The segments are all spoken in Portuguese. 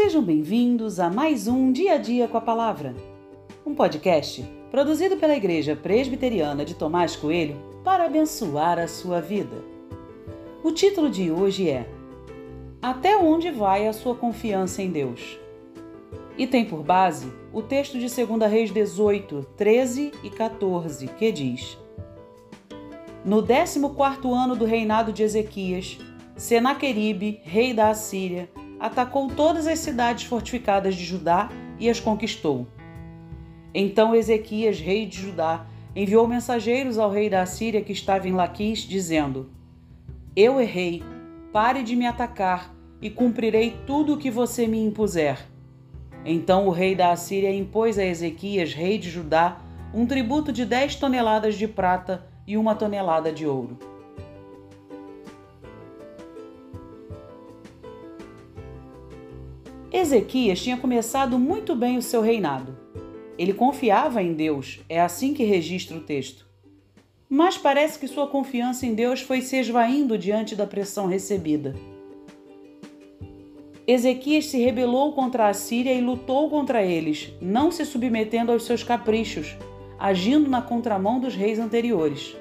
Sejam bem-vindos a mais um Dia a Dia com a Palavra, um podcast produzido pela Igreja Presbiteriana de Tomás Coelho para abençoar a sua vida. O título de hoje é Até onde vai a sua confiança em Deus? E tem por base o texto de 2 Reis 18, 13 e 14, que diz: No 14 ano do reinado de Ezequias, Senaqueribe, rei da Assíria, atacou todas as cidades fortificadas de Judá e as conquistou. Então Ezequias, rei de Judá, enviou mensageiros ao rei da Assíria que estava em Laquis, dizendo: Eu errei, pare de me atacar e cumprirei tudo o que você me impuser. Então o rei da Assíria impôs a Ezequias, rei de Judá, um tributo de dez toneladas de prata e uma tonelada de ouro. Ezequias tinha começado muito bem o seu reinado. Ele confiava em Deus, é assim que registra o texto. Mas parece que sua confiança em Deus foi se esvaindo diante da pressão recebida. Ezequias se rebelou contra a Síria e lutou contra eles, não se submetendo aos seus caprichos, agindo na contramão dos reis anteriores.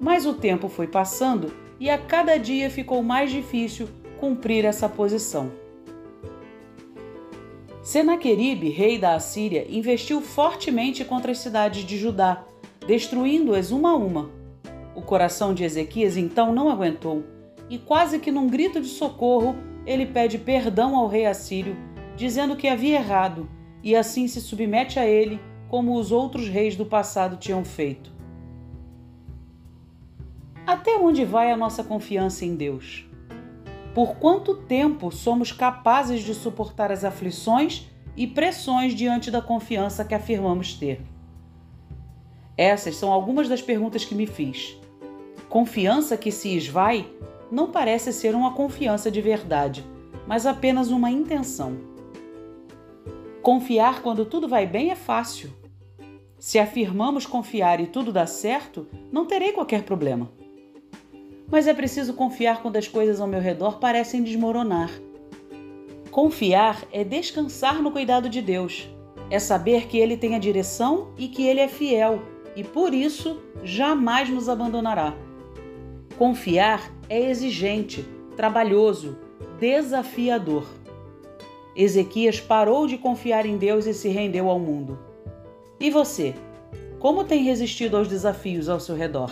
Mas o tempo foi passando e a cada dia ficou mais difícil cumprir essa posição. Senaqueribe, rei da Assíria, investiu fortemente contra as cidades de Judá, destruindo-as uma a uma. O coração de Ezequias então não aguentou, e quase que num grito de socorro, ele pede perdão ao rei assírio, dizendo que havia errado, e assim se submete a ele, como os outros reis do passado tinham feito. Até onde vai a nossa confiança em Deus? Por quanto tempo somos capazes de suportar as aflições e pressões diante da confiança que afirmamos ter? Essas são algumas das perguntas que me fiz. Confiança que se esvai não parece ser uma confiança de verdade, mas apenas uma intenção. Confiar quando tudo vai bem é fácil. Se afirmamos confiar e tudo dá certo, não terei qualquer problema mas é preciso confiar quando as coisas ao meu redor parecem desmoronar. Confiar é descansar no cuidado de Deus, é saber que Ele tem a direção e que Ele é fiel e por isso jamais nos abandonará. Confiar é exigente, trabalhoso, desafiador. Ezequias parou de confiar em Deus e se rendeu ao mundo. E você? Como tem resistido aos desafios ao seu redor?